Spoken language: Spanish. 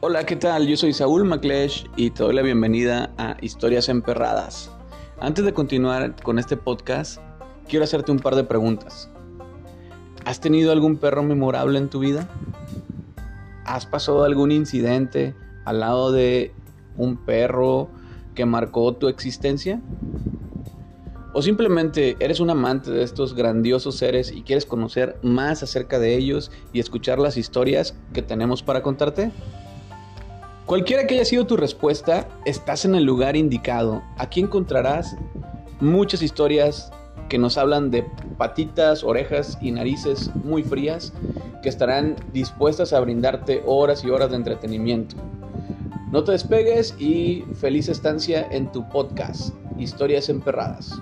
Hola, ¿qué tal? Yo soy Saúl Maclesh y te doy la bienvenida a Historias Emperradas. Antes de continuar con este podcast, quiero hacerte un par de preguntas. ¿Has tenido algún perro memorable en tu vida? ¿Has pasado algún incidente al lado de un perro que marcó tu existencia? ¿O simplemente eres un amante de estos grandiosos seres y quieres conocer más acerca de ellos y escuchar las historias que tenemos para contarte? Cualquiera que haya sido tu respuesta, estás en el lugar indicado. Aquí encontrarás muchas historias que nos hablan de patitas, orejas y narices muy frías que estarán dispuestas a brindarte horas y horas de entretenimiento. No te despegues y feliz estancia en tu podcast, Historias Emperradas.